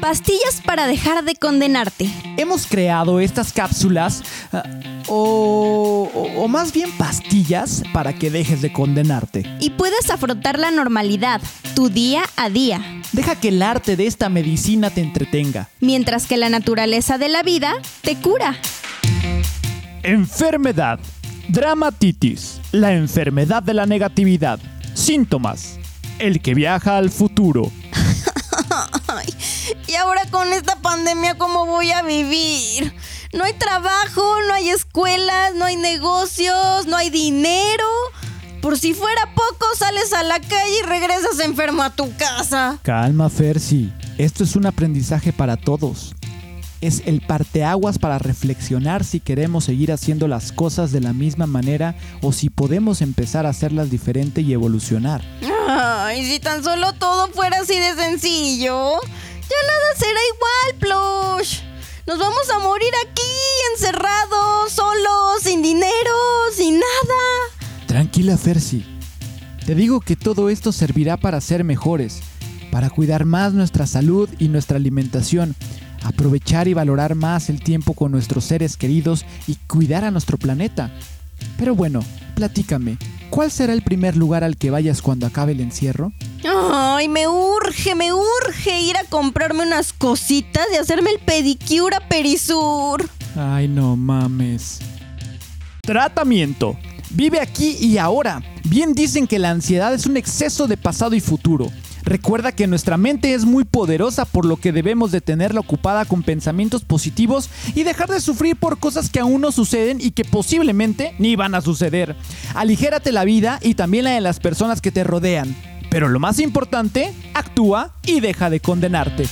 Pastillas para dejar de condenarte. Hemos creado estas cápsulas ah, o, o- o más bien pastillas para que dejes de condenarte. Y puedes afrontar la normalidad, tu día a día. Deja que el arte de esta medicina te entretenga. Mientras que la naturaleza de la vida te cura. Enfermedad. Dramatitis. La enfermedad de la negatividad. Síntomas. El que viaja al futuro. Con esta pandemia, ¿cómo voy a vivir? No hay trabajo, no hay escuelas, no hay negocios, no hay dinero. Por si fuera poco, sales a la calle y regresas enfermo a tu casa. Calma, Fersi. Esto es un aprendizaje para todos. Es el parteaguas para reflexionar si queremos seguir haciendo las cosas de la misma manera o si podemos empezar a hacerlas diferente y evolucionar. Ay, si tan solo todo fuera así de sencillo. Ya nada será igual, Plush. Nos vamos a morir aquí, encerrados, solos, sin dinero, sin nada. Tranquila, Fersi. Te digo que todo esto servirá para ser mejores, para cuidar más nuestra salud y nuestra alimentación, aprovechar y valorar más el tiempo con nuestros seres queridos y cuidar a nuestro planeta. Pero bueno, platícame, ¿cuál será el primer lugar al que vayas cuando acabe el encierro? Ay, me urge, me urge ir a comprarme unas cositas y hacerme el pedicure a Perisur. Ay, no mames. Tratamiento. Vive aquí y ahora. Bien dicen que la ansiedad es un exceso de pasado y futuro. Recuerda que nuestra mente es muy poderosa por lo que debemos de tenerla ocupada con pensamientos positivos y dejar de sufrir por cosas que aún no suceden y que posiblemente ni van a suceder. Aligérate la vida y también la de las personas que te rodean. Pero lo más importante, actúa y deja de condenarte.